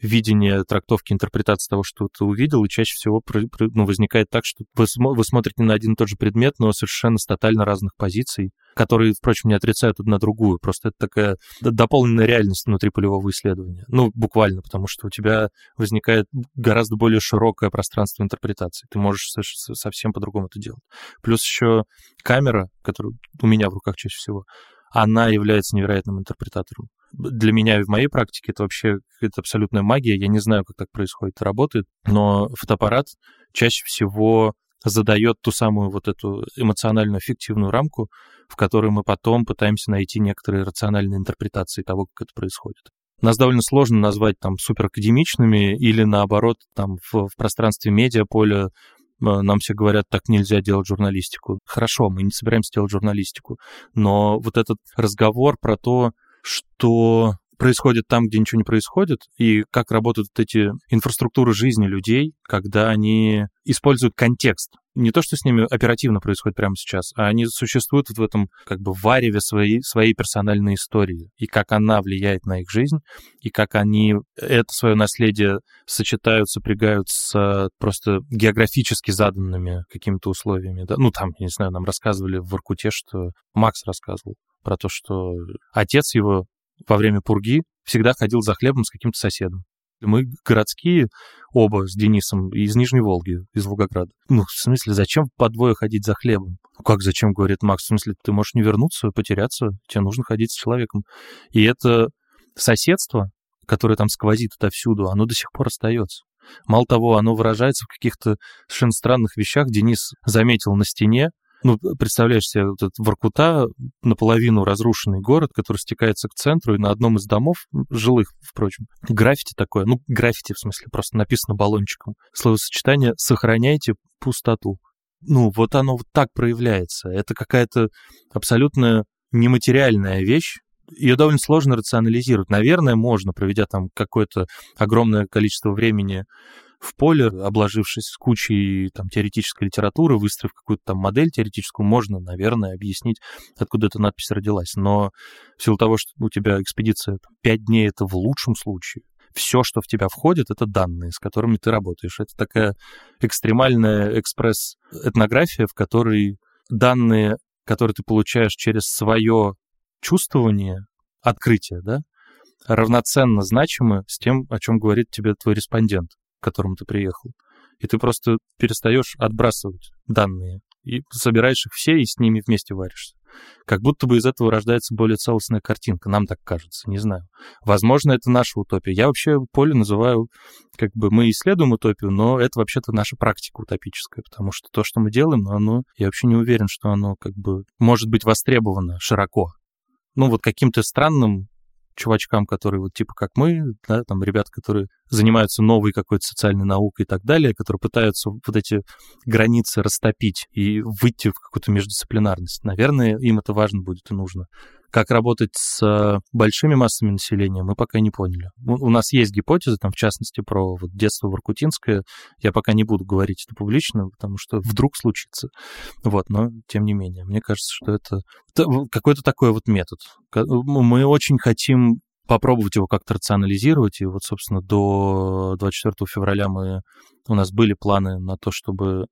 видения, трактовки, интерпретации того, что ты увидел, и чаще всего ну, возникает так, что вы, вы смотрите на один и тот же предмет, но совершенно с тотально разных позиций, которые, впрочем, не отрицают одна другую. Просто это такая дополненная реальность внутри полевого исследования. Ну, буквально, потому что у тебя возникает гораздо более широкое пространство интерпретации. Ты можешь совсем по-другому это делать. Плюс еще камера, которая у меня в руках чаще всего, она является невероятным интерпретатором. Для меня и в моей практике это вообще это абсолютная магия. Я не знаю, как так происходит, работает, но фотоаппарат чаще всего задает ту самую вот эту эмоциональную эффективную рамку, в которой мы потом пытаемся найти некоторые рациональные интерпретации того, как это происходит. Нас довольно сложно назвать там суперакадемичными или наоборот там в, в пространстве медиаполя нам все говорят, так нельзя делать журналистику. Хорошо, мы не собираемся делать журналистику, но вот этот разговор про то, что происходит там, где ничего не происходит, и как работают эти инфраструктуры жизни людей, когда они используют контекст. Не то, что с ними оперативно происходит прямо сейчас, а они существуют в этом как бы вареве своей, своей персональной истории, и как она влияет на их жизнь, и как они это свое наследие сочетают, сопрягают с просто географически заданными какими-то условиями. Да? Ну, там, я не знаю, нам рассказывали в Воркуте, что Макс рассказывал про то, что отец его во время пурги всегда ходил за хлебом с каким-то соседом. Мы городские оба с Денисом из Нижней Волги, из Волгограда. Ну, в смысле, зачем по двое ходить за хлебом? Как зачем, говорит Макс, в смысле, ты можешь не вернуться, потеряться, тебе нужно ходить с человеком. И это соседство, которое там сквозит отовсюду, оно до сих пор остается. Мало того, оно выражается в каких-то совершенно странных вещах. Денис заметил на стене ну, представляешь себе вот этот Воркута, наполовину разрушенный город, который стекается к центру, и на одном из домов, жилых, впрочем, граффити такое, ну, граффити в смысле, просто написано баллончиком. Словосочетание «сохраняйте пустоту». Ну, вот оно вот так проявляется. Это какая-то абсолютно нематериальная вещь, ее довольно сложно рационализировать. Наверное, можно, проведя там какое-то огромное количество времени в поле, обложившись кучей там, теоретической литературы, выстроив какую-то там модель теоретическую, можно, наверное, объяснить, откуда эта надпись родилась. Но в силу того, что у тебя экспедиция 5 дней, это в лучшем случае, все, что в тебя входит, это данные, с которыми ты работаешь. Это такая экстремальная экспресс-этнография, в которой данные, которые ты получаешь через свое чувствование, открытие, да, равноценно значимы с тем, о чем говорит тебе твой респондент, которому ты приехал. И ты просто перестаешь отбрасывать данные и собираешь их все и с ними вместе варишься. Как будто бы из этого рождается более целостная картинка, нам так кажется, не знаю. Возможно, это наша утопия. Я вообще поле называю, как бы мы исследуем утопию, но это вообще-то наша практика утопическая, потому что то, что мы делаем, оно, я вообще не уверен, что оно как бы может быть востребовано широко. Ну, вот каким-то странным чувачкам, которые вот типа как мы, да, там ребят, которые занимаются новой какой-то социальной наукой и так далее, которые пытаются вот эти границы растопить и выйти в какую-то междисциплинарность. Наверное, им это важно будет и нужно. Как работать с э, большими массами населения, мы пока не поняли. У нас есть гипотезы, там, в частности, про вот детство Воркутинское. Я пока не буду говорить это публично, потому что вдруг случится. Вот, но тем не менее, мне кажется, что это какой-то такой вот метод. Мы очень хотим попробовать его как-то рационализировать. И вот, собственно, до 24 февраля мы, у нас были планы на то, чтобы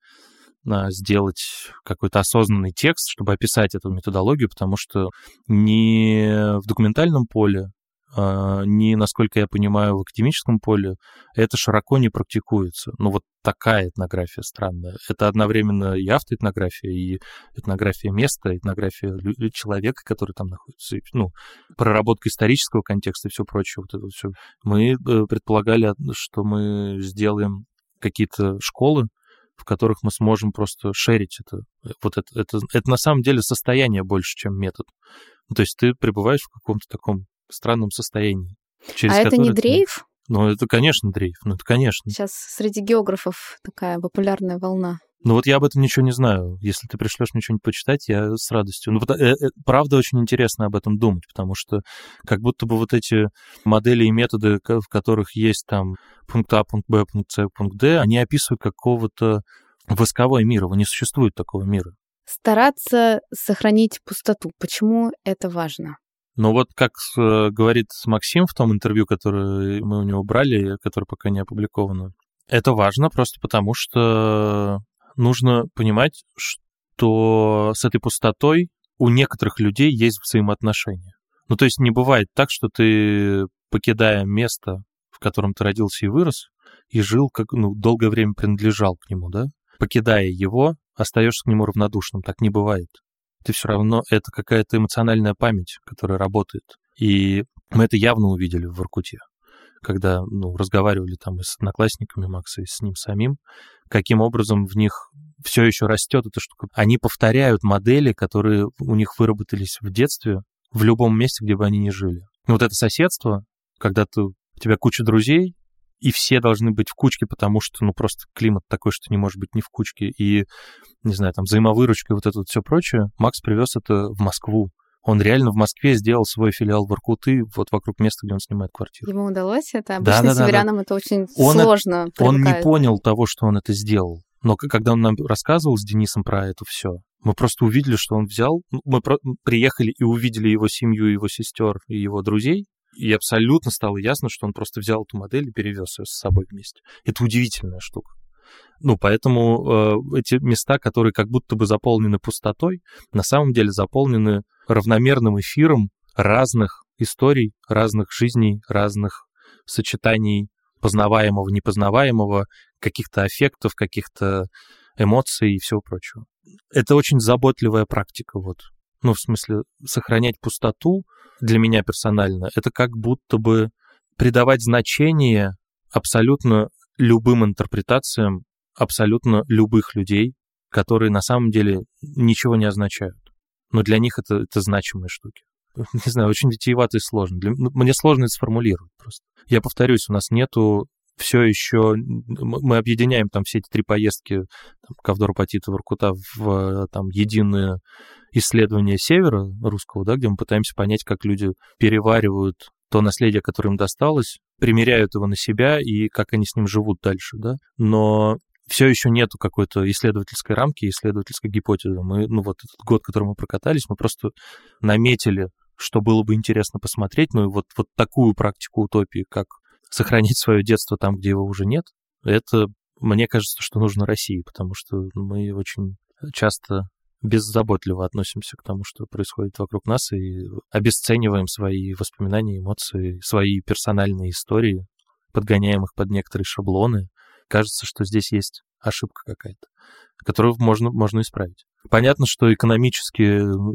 сделать какой-то осознанный текст, чтобы описать эту методологию, потому что ни в документальном поле, а, ни, насколько я понимаю, в академическом поле это широко не практикуется. Ну, вот такая этнография странная. Это одновременно и автоэтнография, и этнография места, этнография человека, который там находится, ну, проработка исторического контекста и все прочее. Вот это все. Мы э, предполагали, что мы сделаем какие-то школы, в которых мы сможем просто шерить это. Вот это, это, это на самом деле состояние больше, чем метод. Ну, то есть ты пребываешь в каком-то таком странном состоянии. Через а это не дрейф? Ну, это, конечно, дрейф. Ну, это, конечно. Сейчас среди географов такая популярная волна. Ну вот я об этом ничего не знаю. Если ты пришлешь мне что-нибудь почитать, я с радостью. Ну, э, э, правда, очень интересно об этом думать, потому что как будто бы вот эти модели и методы, в которых есть там пункт А, пункт Б, пункт С, пункт Д, они описывают какого-то восковой мир. Его не существует такого мира. Стараться сохранить пустоту. Почему это важно? Ну вот, как э, говорит Максим в том интервью, которое мы у него брали, которое пока не опубликовано, это важно просто потому, что нужно понимать, что с этой пустотой у некоторых людей есть взаимоотношения. Ну, то есть не бывает так, что ты, покидая место, в котором ты родился и вырос, и жил, как, ну, долгое время принадлежал к нему, да? Покидая его, остаешься к нему равнодушным. Так не бывает. Ты все равно, это какая-то эмоциональная память, которая работает. И мы это явно увидели в Воркуте когда ну, разговаривали там и с одноклассниками Макса, и с ним самим, каким образом в них все еще растет эта штука. Они повторяют модели, которые у них выработались в детстве, в любом месте, где бы они ни жили. И вот это соседство, когда ты, у тебя куча друзей, и все должны быть в кучке, потому что, ну, просто климат такой, что не может быть ни в кучке. И, не знаю, там, взаимовыручка и вот это вот все прочее. Макс привез это в Москву. Он реально в Москве сделал свой филиал в Иркуты, вот вокруг места, где он снимает квартиру. Ему удалось это? Обычно да, да, северянам да, да. это очень он сложно. Это, он не понял того, что он это сделал. Но когда он нам рассказывал с Денисом про это все, мы просто увидели, что он взял, ну, мы приехали и увидели его семью, его сестер и его друзей, и абсолютно стало ясно, что он просто взял эту модель и перевез ее с собой вместе. Это удивительная штука. Ну, поэтому э, эти места, которые как будто бы заполнены пустотой, на самом деле заполнены равномерным эфиром разных историй, разных жизней, разных сочетаний познаваемого, непознаваемого, каких-то аффектов, каких-то эмоций и всего прочего. Это очень заботливая практика, вот. Ну, в смысле, сохранять пустоту для меня персонально, это как будто бы придавать значение абсолютно любым интерпретациям абсолютно любых людей, которые на самом деле ничего не означают. Но для них это, это значимые штуки. *laughs* Не знаю, очень витиевато и сложно. Для, ну, мне сложно это сформулировать просто. Я повторюсь, у нас нету все еще... Мы объединяем там все эти три поездки там, Ковдор, Патита, Воркута в там, единое исследование севера русского, да, где мы пытаемся понять, как люди переваривают то наследие, которое им досталось, примеряют его на себя и как они с ним живут дальше, да. Но все еще нету какой-то исследовательской рамки, исследовательской гипотезы. Мы, ну вот этот год, который мы прокатались, мы просто наметили, что было бы интересно посмотреть, ну и вот, вот такую практику утопии, как сохранить свое детство там, где его уже нет, это, мне кажется, что нужно России, потому что мы очень часто беззаботливо относимся к тому, что происходит вокруг нас, и обесцениваем свои воспоминания, эмоции, свои персональные истории, подгоняем их под некоторые шаблоны. Кажется, что здесь есть ошибка какая-то, которую можно, можно исправить. Понятно, что экономически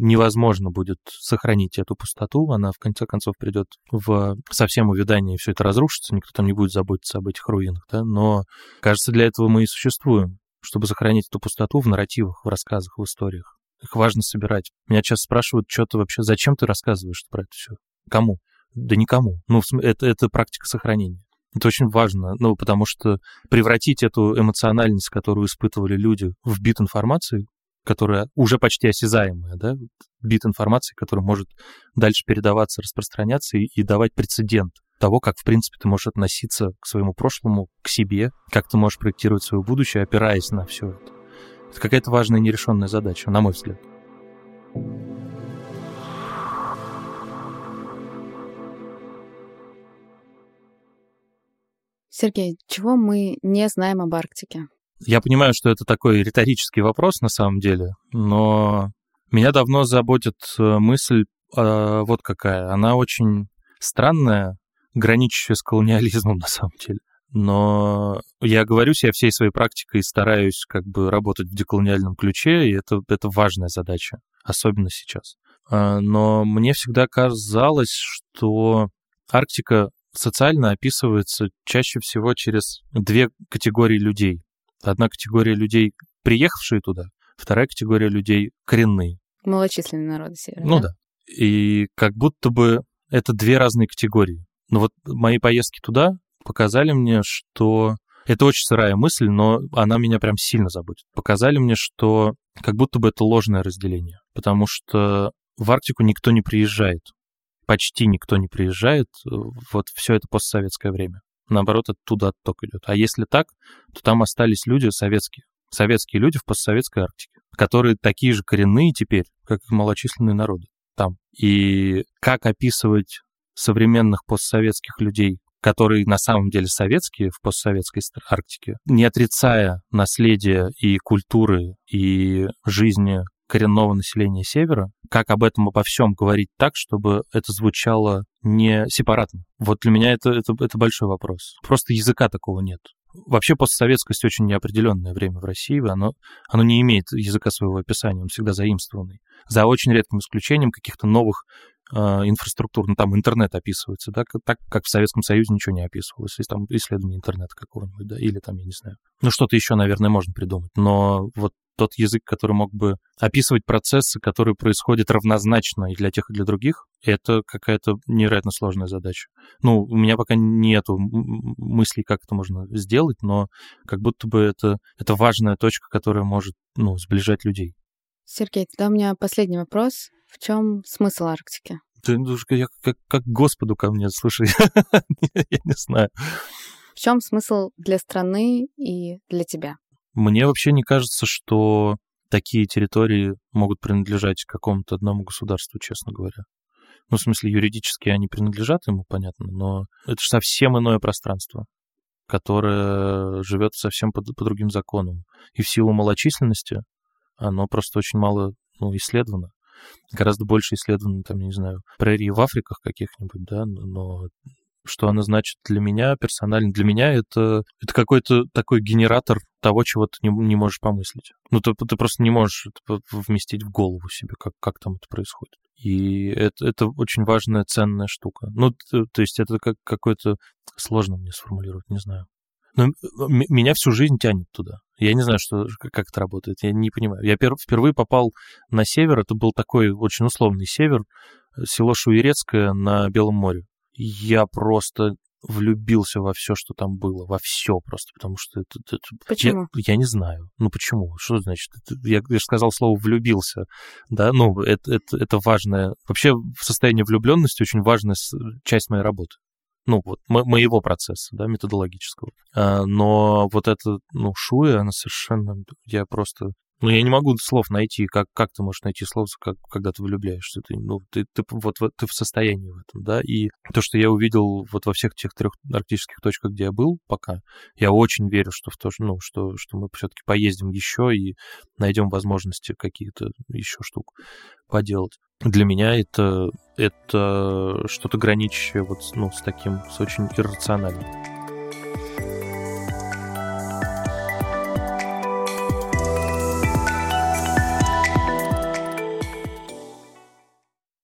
невозможно будет сохранить эту пустоту, она в конце концов придет в совсем увядание, и все это разрушится, никто там не будет заботиться об этих руинах, да, но, кажется, для этого мы и существуем, чтобы сохранить эту пустоту в нарративах, в рассказах, в историях. Их важно собирать. Меня часто спрашивают, что ты вообще, зачем ты рассказываешь про это все? Кому? Да никому. Ну, это, это практика сохранения. Это очень важно, ну, потому что превратить эту эмоциональность, которую испытывали люди, в бит информации, которая уже почти осязаемая, да, бит информации, который может дальше передаваться, распространяться и, и давать прецедент того, как, в принципе, ты можешь относиться к своему прошлому, к себе, как ты можешь проектировать свое будущее, опираясь на все это. Это какая-то важная нерешенная задача, на мой взгляд. Сергей, чего мы не знаем об Арктике? Я понимаю, что это такой риторический вопрос на самом деле, но меня давно заботит э, мысль э, вот какая. Она очень странная, граничащая с колониализмом *laughs* на самом деле. Но я говорю себе всей своей практикой стараюсь как бы работать в деколониальном ключе, и это, это важная задача, особенно сейчас. А, но мне всегда казалось, что Арктика социально описывается чаще всего через две категории людей. Одна категория людей, приехавшие туда, вторая категория людей коренные. Малочисленные народы Севера. Ну да? да. И как будто бы это две разные категории. Но вот мои поездки туда показали мне, что это очень сырая мысль, но она меня прям сильно заботит. Показали мне, что как будто бы это ложное разделение, потому что в Арктику никто не приезжает. Почти никто не приезжает. Вот все это постсоветское время. Наоборот, оттуда отток идет. А если так, то там остались люди советские. Советские люди в постсоветской Арктике, которые такие же коренные теперь, как и малочисленные народы там. И как описывать современных постсоветских людей, которые на самом деле советские в постсоветской Арктике, не отрицая наследия и культуры, и жизни коренного населения Севера, как об этом обо всем говорить так, чтобы это звучало не сепаратно. Вот для меня это, это, это большой вопрос. Просто языка такого нет. Вообще постсоветскость очень неопределенное время в России, оно, оно не имеет языка своего описания, он всегда заимствованный. За очень редким исключением каких-то новых э, инфраструктур, ну там интернет описывается, да, так как в Советском Союзе ничего не описывалось, есть там исследование интернета какого-нибудь, да, или там, я не знаю. Ну что-то еще, наверное, можно придумать, но вот тот язык, который мог бы описывать процессы, которые происходят равнозначно и для тех, и для других, это какая-то невероятно сложная задача. Ну, у меня пока нету мыслей, как это можно сделать, но как будто бы это, это важная точка, которая может ну, сближать людей. Сергей, тогда у меня последний вопрос. В чем смысл Арктики? Ты, ну, я как, как Господу ко мне, слушай, *laughs* я не знаю. В чем смысл для страны и для тебя? Мне вообще не кажется, что такие территории могут принадлежать какому-то одному государству, честно говоря. Ну, в смысле, юридически они принадлежат ему, понятно, но это же совсем иное пространство, которое живет совсем по, по другим законам. И в силу малочисленности оно просто очень мало ну, исследовано. Гораздо больше исследовано, там, не знаю, прерии в Африках каких-нибудь, да, но что она значит для меня персонально. Для меня это, это какой-то такой генератор того, чего ты не, не можешь помыслить. Ну, ты, ты просто не можешь это вместить в голову себе, как, как там это происходит. И это, это очень важная, ценная штука. Ну, то, то есть это как какой-то... Сложно мне сформулировать, не знаю. Но меня всю жизнь тянет туда. Я не знаю, что, как это работает, я не понимаю. Я пер, впервые попал на север, это был такой очень условный север, село Шуерецкое на Белом море я просто влюбился во все, что там было, во все просто, потому что это... это почему? Я, я не знаю. Ну почему? Что значит? Это, я, я же сказал слово влюбился, да, ну это, это, это важное... Вообще в состоянии влюбленности очень важная часть моей работы. Ну, вот, мо- моего процесса, да, методологического. А, но вот это, ну, Шуя, она совершенно... Я просто Ну, я не могу слов найти. Как, как ты можешь найти слов, как, когда ты влюбляешься? Ты, ну, ты, ты, вот, вот, ты в состоянии в этом, да? И то, что я увидел вот во всех тех трех арктических точках, где я был пока, я очень верю, что в то, ну, что, что мы все-таки поездим еще и найдем возможности какие-то еще штук поделать. Для меня это, это что-то граничащее вот ну, с таким, с очень иррациональным.